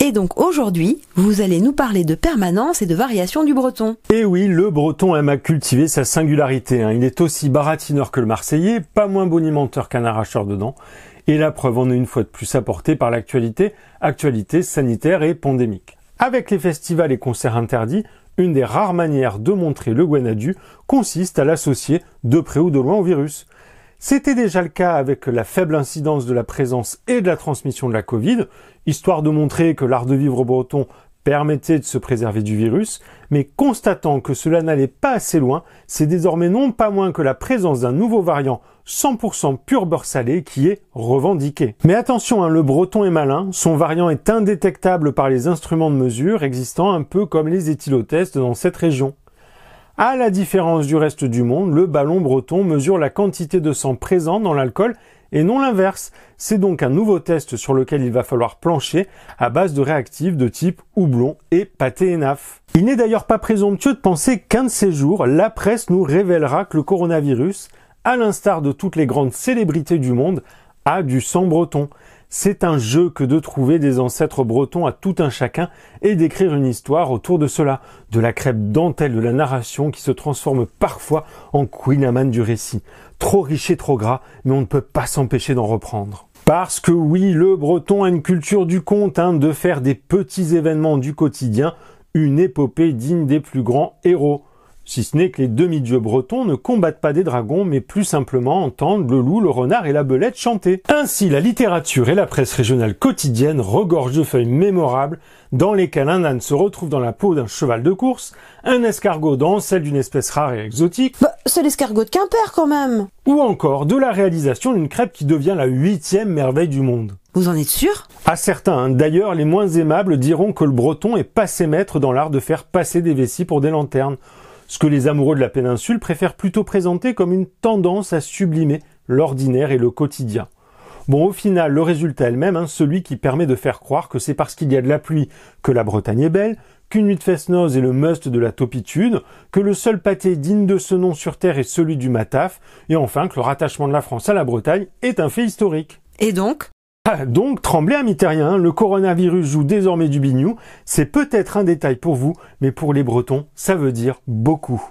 Et donc aujourd'hui, vous allez nous parler de permanence et de variation du breton. Et eh oui, le breton aime à cultiver sa singularité. Hein. Il est aussi baratineur que le marseillais, pas moins bonimenteur qu'un arracheur de dents. Et la preuve en est une fois de plus apportée par l'actualité, actualité sanitaire et pandémique. Avec les festivals et concerts interdits, une des rares manières de montrer le Guanadu consiste à l'associer de près ou de loin au virus. C'était déjà le cas avec la faible incidence de la présence et de la transmission de la Covid, histoire de montrer que l'art de vivre breton permettait de se préserver du virus, mais constatant que cela n'allait pas assez loin, c'est désormais non pas moins que la présence d'un nouveau variant 100% pur beurre salé qui est revendiqué. Mais attention, hein, le breton est malin, son variant est indétectable par les instruments de mesure existant un peu comme les éthylotests dans cette région. À la différence du reste du monde, le ballon breton mesure la quantité de sang présent dans l'alcool et non l'inverse. C'est donc un nouveau test sur lequel il va falloir plancher à base de réactifs de type houblon et pâté ENAF. Il n'est d'ailleurs pas présomptueux de penser qu'un de ces jours, la presse nous révélera que le coronavirus, à l'instar de toutes les grandes célébrités du monde, a du sang breton. C'est un jeu que de trouver des ancêtres bretons à tout un chacun et d'écrire une histoire autour de cela, de la crêpe dentelle de la narration qui se transforme parfois en Queen du récit. Trop riche et trop gras, mais on ne peut pas s'empêcher d'en reprendre. Parce que oui, le breton a une culture du conte, hein, de faire des petits événements du quotidien une épopée digne des plus grands héros. Si ce n'est que les demi-dieux bretons ne combattent pas des dragons, mais plus simplement entendent le loup, le renard et la belette chanter. Ainsi, la littérature et la presse régionale quotidienne regorgent de feuilles mémorables dans lesquelles un âne se retrouve dans la peau d'un cheval de course, un escargot dans celle d'une espèce rare et exotique. Bah, c'est l'escargot de Quimper quand même Ou encore de la réalisation d'une crêpe qui devient la huitième merveille du monde. Vous en êtes sûr? À certains, hein. d'ailleurs les moins aimables diront que le breton est passé maître dans l'art de faire passer des vessies pour des lanternes ce que les amoureux de la péninsule préfèrent plutôt présenter comme une tendance à sublimer l'ordinaire et le quotidien. Bon, au final, le résultat est le même, hein, celui qui permet de faire croire que c'est parce qu'il y a de la pluie que la Bretagne est belle, qu'une nuit de fest-noz est le must de la topitude, que le seul pâté digne de ce nom sur Terre est celui du mataf, et enfin que le rattachement de la France à la Bretagne est un fait historique. Et donc donc, tremblez à le coronavirus joue désormais du bignou. C'est peut-être un détail pour vous, mais pour les Bretons, ça veut dire beaucoup.